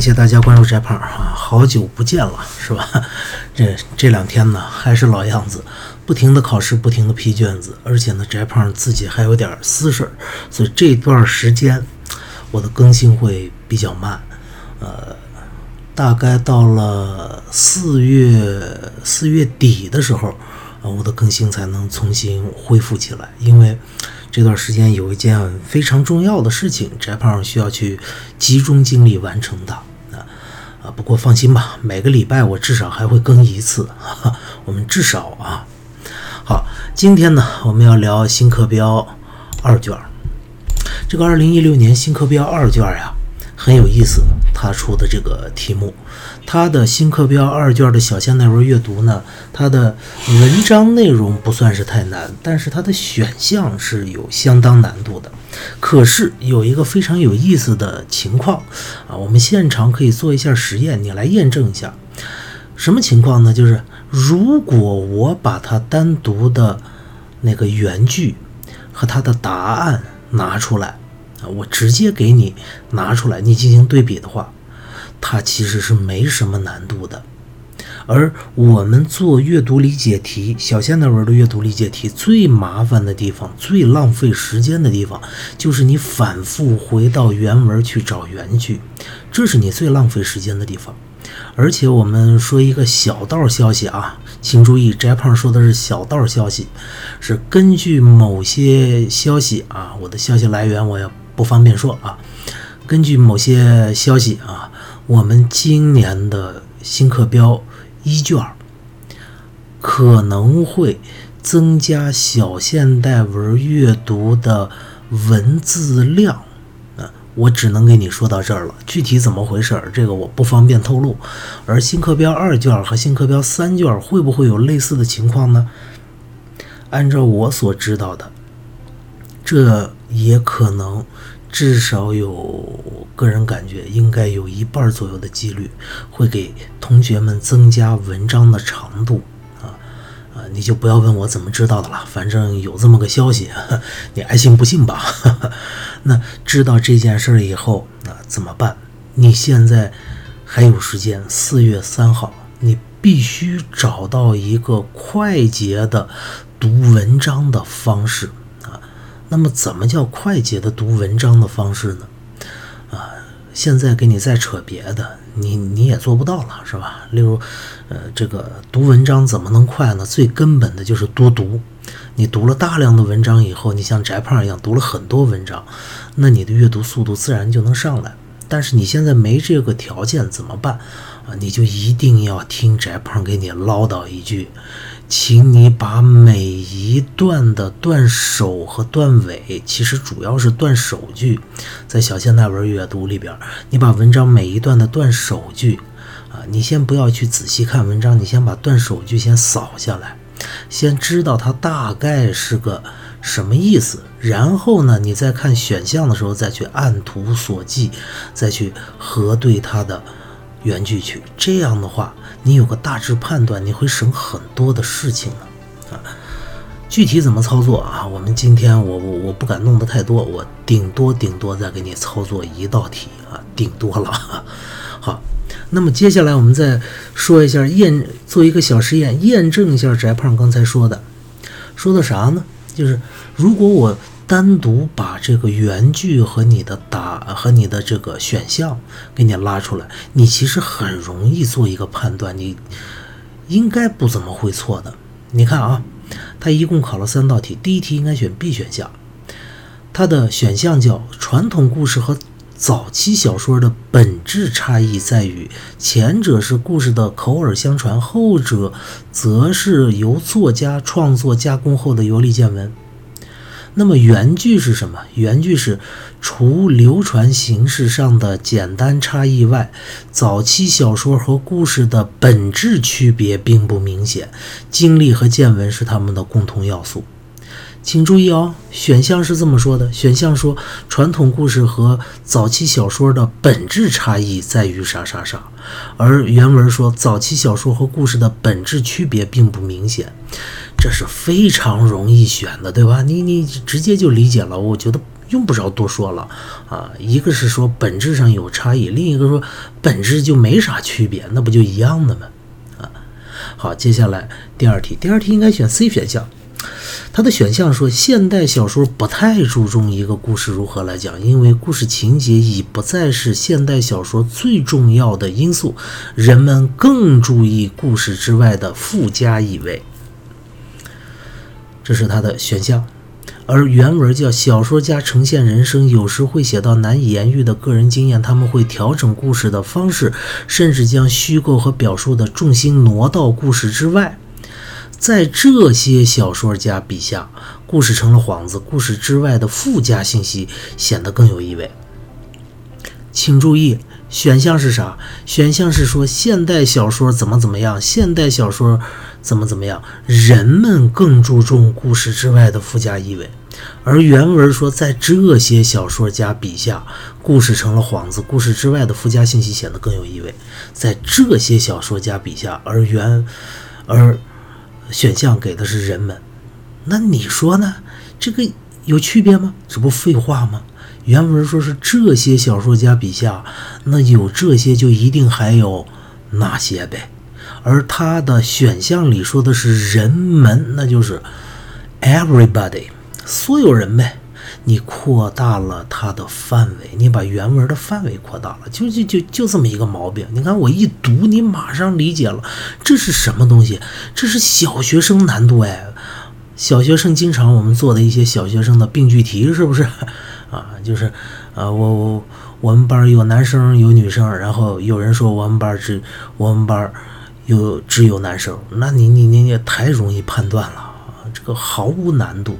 感谢大家关注翟胖啊，好久不见了，是吧？这这两天呢，还是老样子，不停的考试，不停的批卷子，而且呢，翟胖自己还有点私事儿，所以这段时间我的更新会比较慢，呃，大概到了四月四月底的时候，啊，我的更新才能重新恢复起来，因为。这段时间有一件非常重要的事情，翟胖需要去集中精力完成的啊！不过放心吧，每个礼拜我至少还会更一次，哈 哈我们至少啊。好，今天呢，我们要聊新课标二卷。这个二零一六年新课标二卷呀，很有意思，他出的这个题目。它的新课标二卷的小现代文阅读呢，它的文章内容不算是太难，但是它的选项是有相当难度的。可是有一个非常有意思的情况啊，我们现场可以做一下实验，你来验证一下。什么情况呢？就是如果我把它单独的那个原句和它的答案拿出来啊，我直接给你拿出来，你进行对比的话。它其实是没什么难度的，而我们做阅读理解题、小现代文的阅读理解题最麻烦的地方、最浪费时间的地方，就是你反复回到原文去找原句，这是你最浪费时间的地方。而且我们说一个小道消息啊，请注意，翟胖说的是小道消息，是根据某些消息啊，我的消息来源我也不方便说啊，根据某些消息啊。我们今年的新课标一卷可能会增加小现代文阅读的文字量，啊，我只能给你说到这儿了。具体怎么回事儿，这个我不方便透露。而新课标二卷和新课标三卷会不会有类似的情况呢？按照我所知道的，这也可能。至少有个人感觉，应该有一半左右的几率会给同学们增加文章的长度啊啊！你就不要问我怎么知道的了，反正有这么个消息，你爱信不信吧。那知道这件事以后，那怎么办？你现在还有时间，四月三号，你必须找到一个快捷的读文章的方式。那么，怎么叫快捷的读文章的方式呢？啊，现在给你再扯别的，你你也做不到了，是吧？例如，呃，这个读文章怎么能快呢？最根本的就是多读。你读了大量的文章以后，你像翟胖一样读了很多文章，那你的阅读速度自然就能上来。但是你现在没这个条件怎么办？啊，你就一定要听翟胖给你唠叨一句。请你把每一段的段首和段尾，其实主要是段首句，在小现代文阅读里边，你把文章每一段的段首句，啊，你先不要去仔细看文章，你先把段首句先扫下来，先知道它大概是个什么意思，然后呢，你再看选项的时候，再去按图索骥，再去核对它的。原句去，这样的话，你有个大致判断，你会省很多的事情呢。啊，具体怎么操作啊？我们今天我我我不敢弄得太多，我顶多顶多再给你操作一道题啊，顶多了。好，那么接下来我们再说一下验，做一个小实验，验证一下翟胖刚才说的，说的啥呢？就是如果我。单独把这个原句和你的答和你的这个选项给你拉出来，你其实很容易做一个判断，你应该不怎么会错的。你看啊，他一共考了三道题，第一题应该选 B 选项，它的选项叫传统故事和早期小说的本质差异在于，前者是故事的口耳相传，后者则是由作家创作加工后的游历见闻。那么原句是什么？原句是除流传形式上的简单差异外，早期小说和故事的本质区别并不明显，经历和见闻是他们的共同要素。请注意哦，选项是这么说的：选项说传统故事和早期小说的本质差异在于啥啥啥，而原文说早期小说和故事的本质区别并不明显。这是非常容易选的，对吧？你你直接就理解了，我觉得用不着多说了啊。一个是说本质上有差异，另一个说本质就没啥区别，那不就一样的吗？啊，好，接下来第二题，第二题应该选 C 选项。它的选项说，现代小说不太注重一个故事如何来讲，因为故事情节已不再是现代小说最重要的因素，人们更注意故事之外的附加意味。这是它的选项。而原文叫小说家呈现人生，有时会写到难以言喻的个人经验，他们会调整故事的方式，甚至将虚构和表述的重心挪到故事之外。在这些小说家笔下，故事成了幌子，故事之外的附加信息显得更有意味。请注意，选项是啥？选项是说现代小说怎么怎么样，现代小说怎么怎么样，人们更注重故事之外的附加意味。而原文说，在这些小说家笔下，故事成了幌子，故事之外的附加信息显得更有意味。在这些小说家笔下，而原而。选项给的是人们，那你说呢？这个有区别吗？这不废话吗？原文说是这些小说家笔下，那有这些就一定还有那些呗。而他的选项里说的是人们，那就是 everybody，所有人呗。你扩大了它的范围，你把原文的范围扩大了，就就就就这么一个毛病。你看我一读，你马上理解了，这是什么东西？这是小学生难度哎，小学生经常我们做的一些小学生的病句题，是不是？啊，就是啊，我我我们班有男生有女生，然后有人说我们班只我们班有只有男生，那你你你也太容易判断了，这个毫无难度。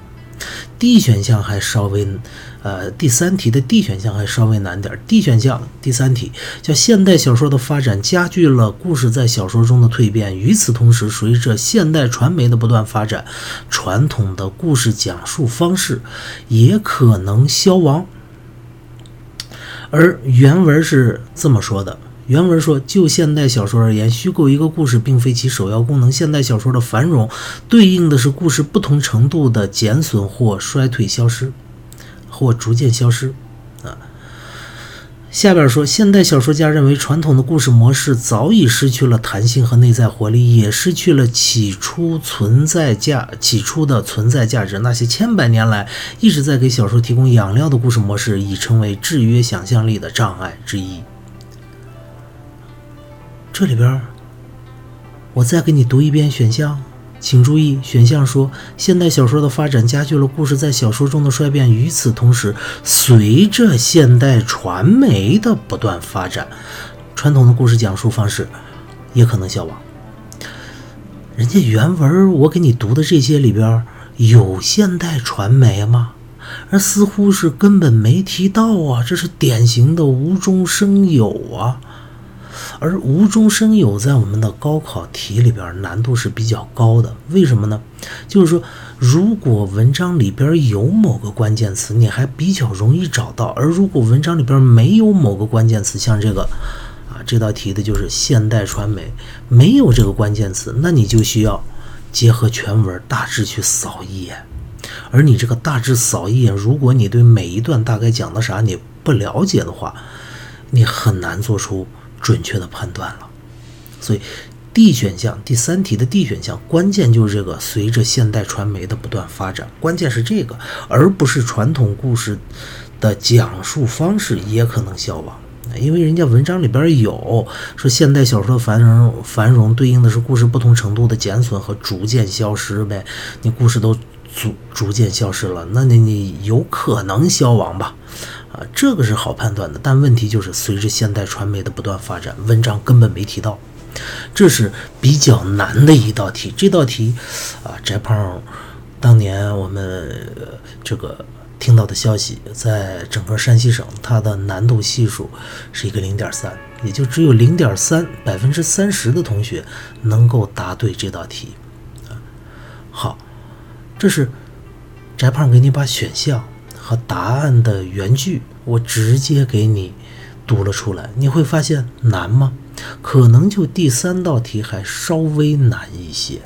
D 选项还稍微，呃，第三题的 D 选项还稍微难点。D 选项第三题叫现代小说的发展加剧了故事在小说中的蜕变。与此同时，随着现代传媒的不断发展，传统的故事讲述方式也可能消亡。而原文是这么说的。原文说，就现代小说而言，虚构一个故事并非其首要功能。现代小说的繁荣，对应的是故事不同程度的减损或衰退、消失，或逐渐消失。啊，下边说，现代小说家认为，传统的故事模式早已失去了弹性和内在活力，也失去了起初存在价、起初的存在价值。那些千百年来一直在给小说提供养料的故事模式，已成为制约想象力的障碍之一。这里边，我再给你读一遍选项，请注意，选项说现代小说的发展加剧了故事在小说中的衰变。与此同时，随着现代传媒的不断发展，传统的故事讲述方式也可能消亡。人家原文我给你读的这些里边有现代传媒吗？而似乎是根本没提到啊，这是典型的无中生有啊。而无中生有在我们的高考题里边难度是比较高的，为什么呢？就是说，如果文章里边有某个关键词，你还比较容易找到；而如果文章里边没有某个关键词，像这个啊，这道题的就是现代传媒没有这个关键词，那你就需要结合全文大致去扫一眼。而你这个大致扫一眼，如果你对每一段大概讲的啥你不了解的话，你很难做出。准确的判断了，所以 D 选项第三题的 D 选项关键就是这个。随着现代传媒的不断发展，关键是这个，而不是传统故事的讲述方式也可能消亡。因为人家文章里边有说，现代小说的繁荣繁荣对应的是故事不同程度的减损和逐渐消失呗。你故事都逐逐渐消失了，那你你有可能消亡吧？啊，这个是好判断的，但问题就是随着现代传媒的不断发展，文章根本没提到，这是比较难的一道题。这道题，啊，翟胖当年我们这个听到的消息，在整个山西省，它的难度系数是一个零点三，也就只有零点三百分之三十的同学能够答对这道题。啊，好，这是翟胖给你把选项。和答案的原句，我直接给你读了出来。你会发现难吗？可能就第三道题还稍微难一些，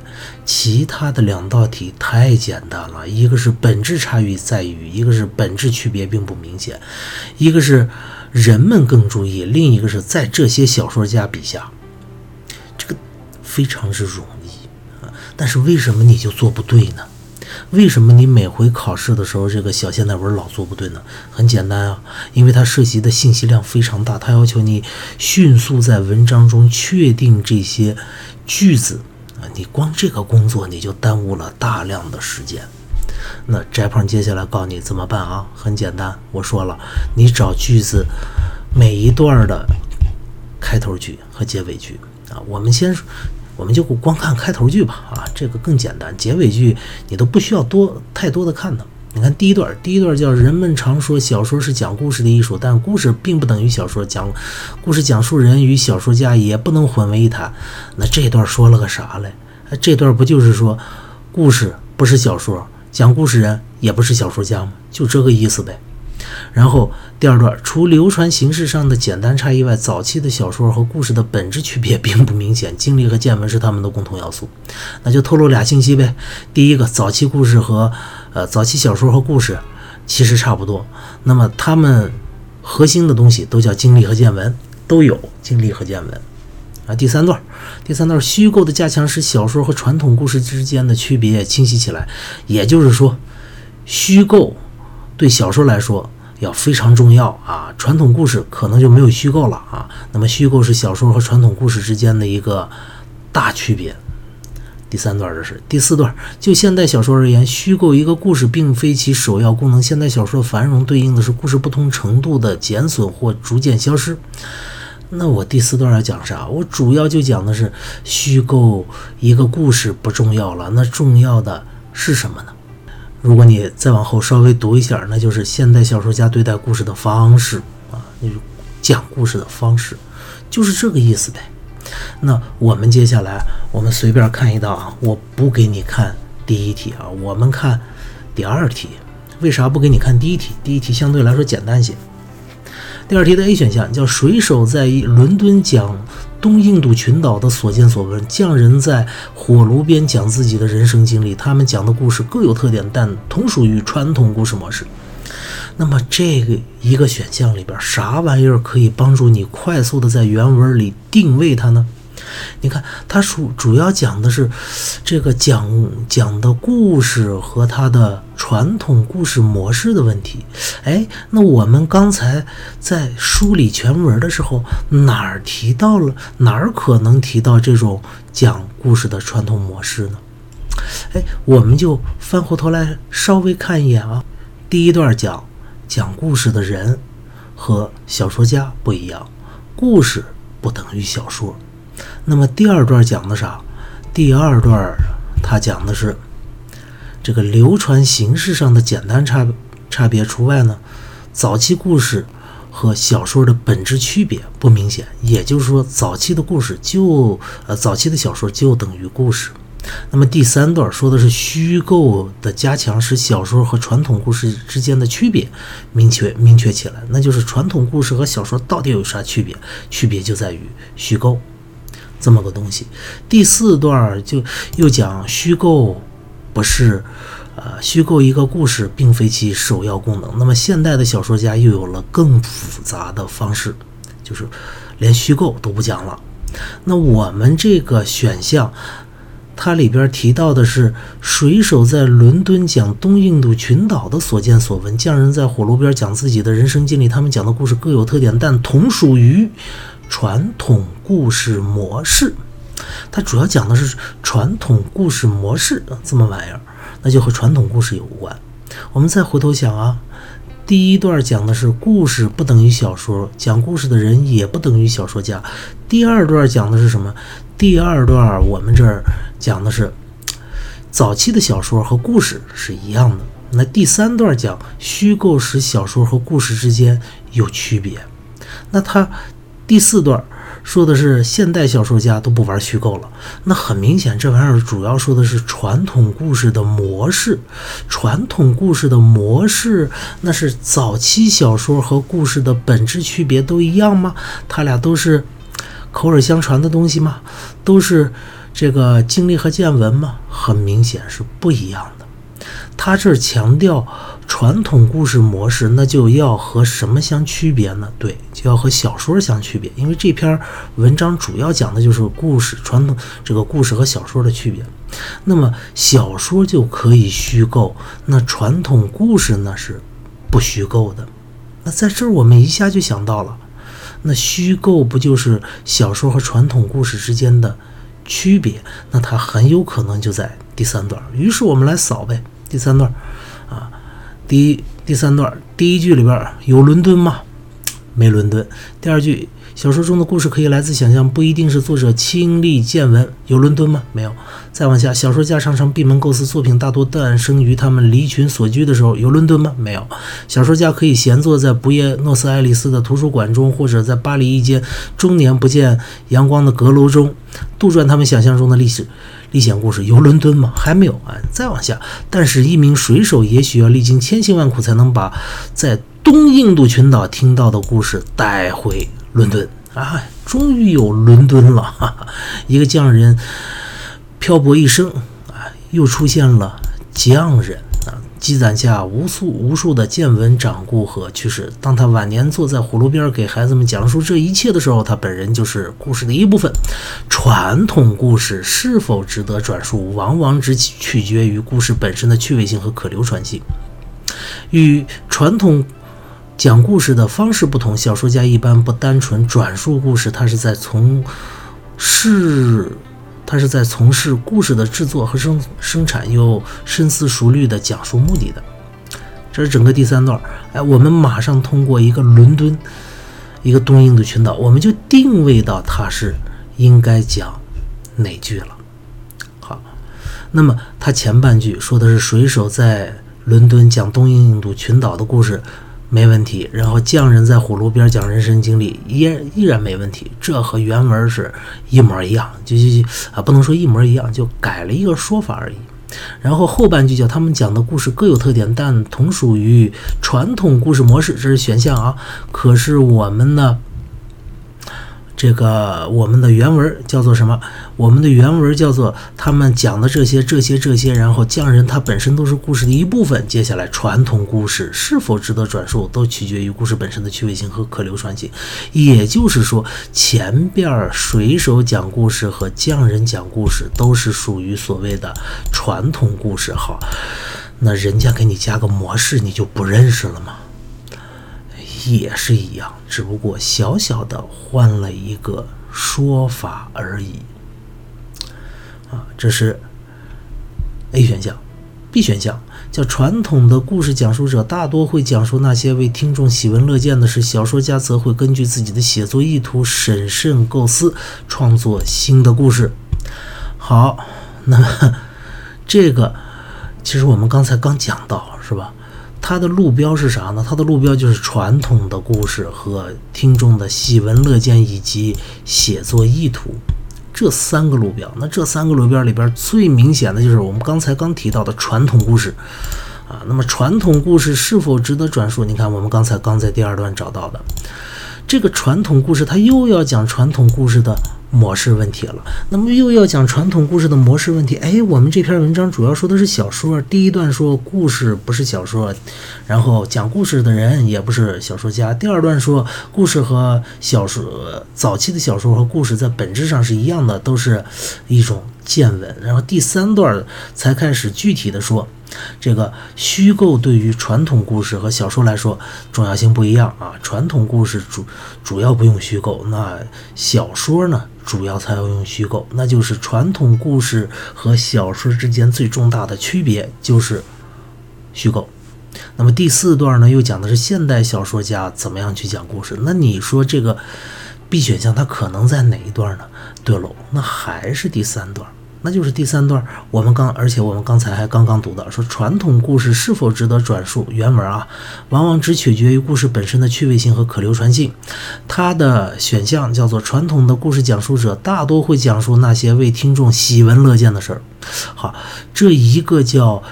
其他的两道题太简单了。一个是本质差异在于，一个是本质区别并不明显，一个是人们更注意，另一个是在这些小说家笔下，这个非常之容易啊。但是为什么你就做不对呢？为什么你每回考试的时候，这个小现代文老做不对呢？很简单啊，因为它涉及的信息量非常大，它要求你迅速在文章中确定这些句子啊，你光这个工作你就耽误了大量的时间。那翟胖接下来告诉你怎么办啊？很简单，我说了，你找句子每一段的开头句和结尾句啊，我们先。我们就光看开头句吧，啊，这个更简单。结尾句你都不需要多太多的看的。你看第一段，第一段叫“人们常说小说是讲故事的艺术，但故事并不等于小说。讲故事讲述人与小说家也不能混为一谈。”那这段说了个啥嘞？这段不就是说，故事不是小说，讲故事人也不是小说家吗？就这个意思呗。然后第二段，除流传形式上的简单差异外，早期的小说和故事的本质区别并不明显，经历和见闻是他们的共同要素。那就透露俩信息呗。第一个，早期故事和呃早期小说和故事其实差不多，那么他们核心的东西都叫经历和见闻，都有经历和见闻啊。第三段，第三段，虚构的加强使小说和传统故事之间的区别清晰起来，也就是说，虚构对小说来说。要非常重要啊！传统故事可能就没有虚构了啊。那么虚构是小说和传统故事之间的一个大区别。第三段这是第四段，就现代小说而言，虚构一个故事并非其首要功能。现代小说的繁荣对应的是故事不同程度的减损或逐渐消失。那我第四段要讲啥？我主要就讲的是虚构一个故事不重要了，那重要的是什么呢？如果你再往后稍微读一下，那就是现代小说家对待故事的方式啊，就是讲故事的方式，就是这个意思呗。那我们接下来我们随便看一道啊，我不给你看第一题啊，我们看第二题。为啥不给你看第一题？第一题相对来说简单些。第二题的 A 选项叫水手在伦敦讲。东印度群岛的所见所闻，匠人在火炉边讲自己的人生经历，他们讲的故事各有特点，但同属于传统故事模式。那么这个一个选项里边，啥玩意儿可以帮助你快速的在原文里定位它呢？你看，它主主要讲的是这个讲讲的故事和它的传统故事模式的问题。哎，那我们刚才在梳理全文的时候，哪儿提到了？哪儿可能提到这种讲故事的传统模式呢？哎，我们就翻回头来稍微看一眼啊。第一段讲讲故事的人和小说家不一样，故事不等于小说。那么第二段讲的啥？第二段他讲的是这个流传形式上的简单差差别除外呢，早期故事和小说的本质区别不明显。也就是说，早期的故事就呃早期的小说就等于故事。那么第三段说的是虚构的加强使小说和传统故事之间的区别明确明确起来，那就是传统故事和小说到底有啥区别？区别就在于虚构。这么个东西，第四段就又讲虚构不是，呃，虚构一个故事并非其首要功能。那么现代的小说家又有了更复杂的方式，就是连虚构都不讲了。那我们这个选项，它里边提到的是水手在伦敦讲东印度群岛的所见所闻，匠人在火炉边讲自己的人生经历，他们讲的故事各有特点，但同属于。传统故事模式，它主要讲的是传统故事模式这么玩意儿，那就和传统故事有关。我们再回头想啊，第一段讲的是故事不等于小说，讲故事的人也不等于小说家。第二段讲的是什么？第二段我们这儿讲的是早期的小说和故事是一样的。那第三段讲虚构使小说和故事之间有区别，那它。第四段说的是现代小说家都不玩虚构了，那很明显，这玩意儿主要说的是传统故事的模式。传统故事的模式，那是早期小说和故事的本质区别都一样吗？它俩都是口耳相传的东西吗？都是这个经历和见闻吗？很明显是不一样的。他这儿强调传统故事模式，那就要和什么相区别呢？对，就要和小说相区别，因为这篇文章主要讲的就是故事传统这个故事和小说的区别。那么小说就可以虚构，那传统故事呢是不虚构的。那在这儿我们一下就想到了，那虚构不就是小说和传统故事之间的区别？那它很有可能就在第三段。于是我们来扫呗。第三段，第一第三段第一句里边有伦敦吗？没伦敦。第二句，小说中的故事可以来自想象，不一定是作者亲历见闻。有伦敦吗？没有。再往下，小说家常常闭门构思，作品大多诞生于他们离群所居的时候。有伦敦吗？没有。小说家可以闲坐在不夜诺斯爱丽丝的图书馆中，或者在巴黎一间终年不见阳光的阁楼中，杜撰他们想象中的历史。历险故事有伦敦吗？还没有啊！再往下，但是一名水手也许要历经千辛万苦，才能把在东印度群岛听到的故事带回伦敦啊！终于有伦敦了，哈哈！一个匠人漂泊一生啊，又出现了匠人。积攒下无数无数的见闻、掌故和趣事。当他晚年坐在火炉边给孩子们讲述这一切的时候，他本人就是故事的一部分。传统故事是否值得转述，往往只取决于故事本身的趣味性和可流传性。与传统讲故事的方式不同，小说家一般不单纯转述故事，他是在从事。他是在从事故事的制作和生生产，又深思熟虑的讲述目的的。这是整个第三段。哎，我们马上通过一个伦敦，一个东印度群岛，我们就定位到他是应该讲哪句了。好，那么他前半句说的是水手在伦敦讲东印度群岛的故事。没问题，然后匠人在火炉边讲人生经历，依依然没问题，这和原文是一模一样，就就就啊，不能说一模一样，就改了一个说法而已。然后后半句叫他们讲的故事各有特点，但同属于传统故事模式，这是选项啊。可是我们呢？这个我们的原文叫做什么？我们的原文叫做他们讲的这些、这些、这些，然后匠人他本身都是故事的一部分。接下来，传统故事是否值得转述，都取决于故事本身的趣味性和可流传性。也就是说，前边水手讲故事和匠人讲故事都是属于所谓的传统故事。好，那人家给你加个模式，你就不认识了吗？也是一样，只不过小小的换了一个说法而已。啊，这是 A 选项，B 选项叫传统的故事讲述者大多会讲述那些为听众喜闻乐见的事，小说家则会根据自己的写作意图审慎构思，创作新的故事。好，那么这个其实我们刚才刚讲到，是吧？它的路标是啥呢？它的路标就是传统的故事和听众的喜闻乐见以及写作意图这三个路标。那这三个路标里边最明显的就是我们刚才刚提到的传统故事啊。那么传统故事是否值得转述？你看，我们刚才刚在第二段找到的这个传统故事，它又要讲传统故事的。模式问题了，那么又要讲传统故事的模式问题。哎，我们这篇文章主要说的是小说，第一段说故事不是小说，然后讲故事的人也不是小说家。第二段说故事和小说早期的小说和故事在本质上是一样的，都是一种见闻。然后第三段才开始具体的说。这个虚构对于传统故事和小说来说重要性不一样啊。传统故事主主要不用虚构，那小说呢主要才要用虚构。那就是传统故事和小说之间最重大的区别就是虚构。那么第四段呢又讲的是现代小说家怎么样去讲故事。那你说这个 B 选项它可能在哪一段呢？对喽，那还是第三段。那就是第三段，我们刚，而且我们刚才还刚刚读到，说传统故事是否值得转述？原文啊，往往只取决于故事本身的趣味性和可流传性。它的选项叫做传统的故事讲述者大多会讲述那些为听众喜闻乐见的事儿。好，这一个叫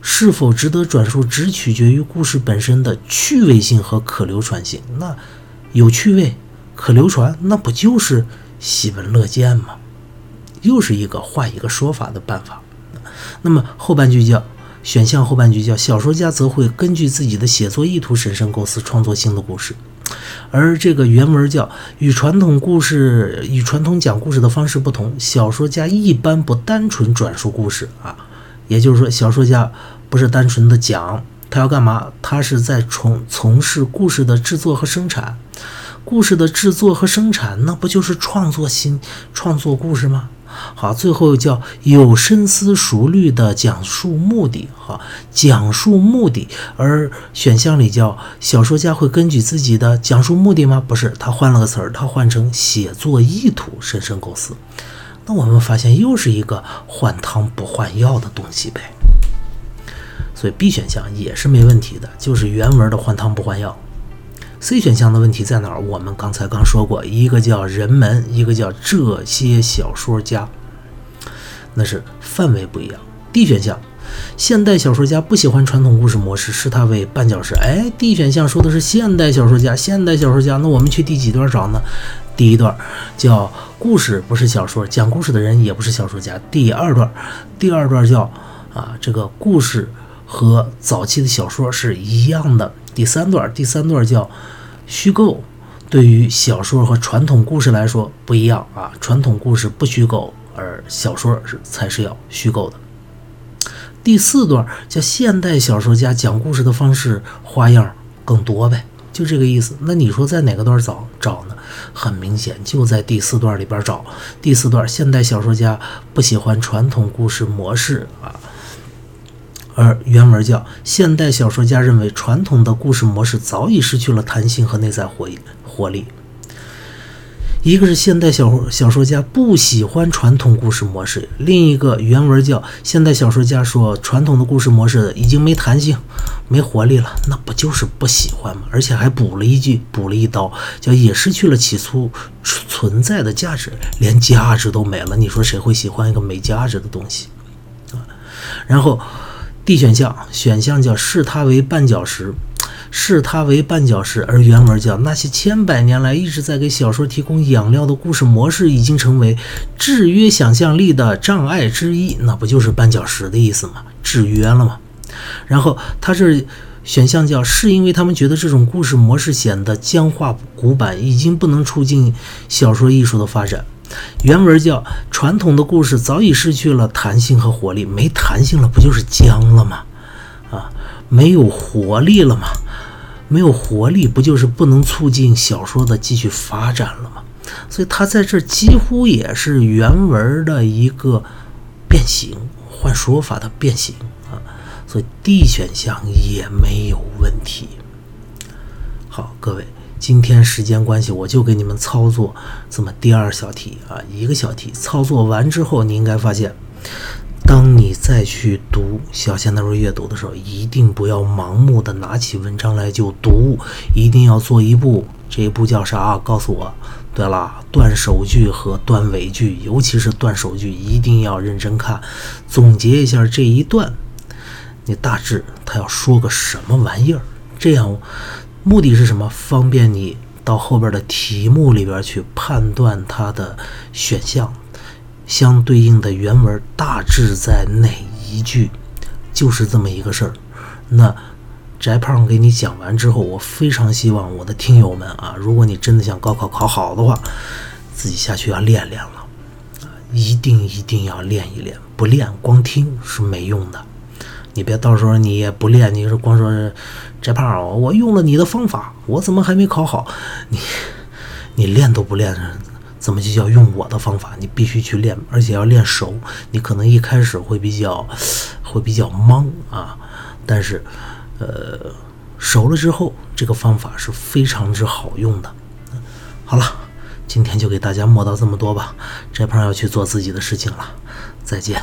是否值得转述，只取决于故事本身的趣味性和可流传性。那有趣味。可流传，那不就是喜闻乐见吗？又是一个换一个说法的办法。那么后半句叫选项，后半句叫小说家则会根据自己的写作意图审慎构思，创作新的故事。而这个原文叫与传统故事与传统讲故事的方式不同，小说家一般不单纯转述故事啊，也就是说，小说家不是单纯的讲，他要干嘛？他是在从从事故事的制作和生产。故事的制作和生产，那不就是创作新创作故事吗？好，最后叫有深思熟虑的讲述目的。好，讲述目的，而选项里叫小说家会根据自己的讲述目的吗？不是，他换了个词儿，他换成写作意图，深深构思。那我们发现又是一个换汤不换药的东西呗。所以 B 选项也是没问题的，就是原文的换汤不换药。C 选项的问题在哪儿？我们刚才刚说过，一个叫人们，一个叫这些小说家，那是范围不一样。D 选项，现代小说家不喜欢传统故事模式，视它为绊脚石。哎，D 选项说的是现代小说家，现代小说家，那我们去第几段找呢？第一段叫故事不是小说，讲故事的人也不是小说家。第二段，第二段叫啊，这个故事和早期的小说是一样的。第三段，第三段叫虚构，对于小说和传统故事来说不一样啊。传统故事不虚构，而小说是才是要虚构的。第四段叫现代小说家讲故事的方式花样更多呗，就这个意思。那你说在哪个段找找呢？很明显就在第四段里边找。第四段，现代小说家不喜欢传统故事模式啊。而原文叫现代小说家认为传统的故事模式早已失去了弹性和内在活活力。一个是现代小小说家不喜欢传统故事模式，另一个原文叫现代小说家说传统的故事模式已经没弹性、没活力了，那不就是不喜欢吗？而且还补了一句，补了一刀，叫也失去了起初存在的价值，连价值都没了。你说谁会喜欢一个没价值的东西啊？然后。D 选项选项叫视它为绊脚石，视它为绊脚石，而原文叫那些千百年来一直在给小说提供养料的故事模式，已经成为制约想象力的障碍之一。那不就是绊脚石的意思吗？制约了吗？然后它这选项叫是因为他们觉得这种故事模式显得僵化古板，已经不能促进小说艺术的发展。原文叫传统的故事早已失去了弹性和活力，没弹性了不就是僵了吗？啊，没有活力了吗？没有活力不就是不能促进小说的继续发展了吗？所以它在这几乎也是原文的一个变形，换说法的变形啊。所以 D 选项也没有问题。好，各位。今天时间关系，我就给你们操作这么第二小题啊，一个小题。操作完之后，你应该发现，当你再去读小仙那本阅读的时候，一定不要盲目的拿起文章来就读，一定要做一步。这一步叫啥？告诉我。对了，断首句和断尾句，尤其是断首句，一定要认真看，总结一下这一段，你大致他要说个什么玩意儿，这样。目的是什么？方便你到后边的题目里边去判断它的选项相对应的原文大致在哪一句，就是这么一个事儿。那翟胖给你讲完之后，我非常希望我的听友们啊，如果你真的想高考考好的话，自己下去要练练了，一定一定要练一练，不练光听是没用的。你别到时候你也不练，你是光说这胖，我用了你的方法，我怎么还没考好？你你练都不练，怎么就叫用我的方法？你必须去练，而且要练熟。你可能一开始会比较会比较懵啊，但是呃熟了之后，这个方法是非常之好用的。好了，今天就给大家磨到这么多吧。这胖要去做自己的事情了，再见。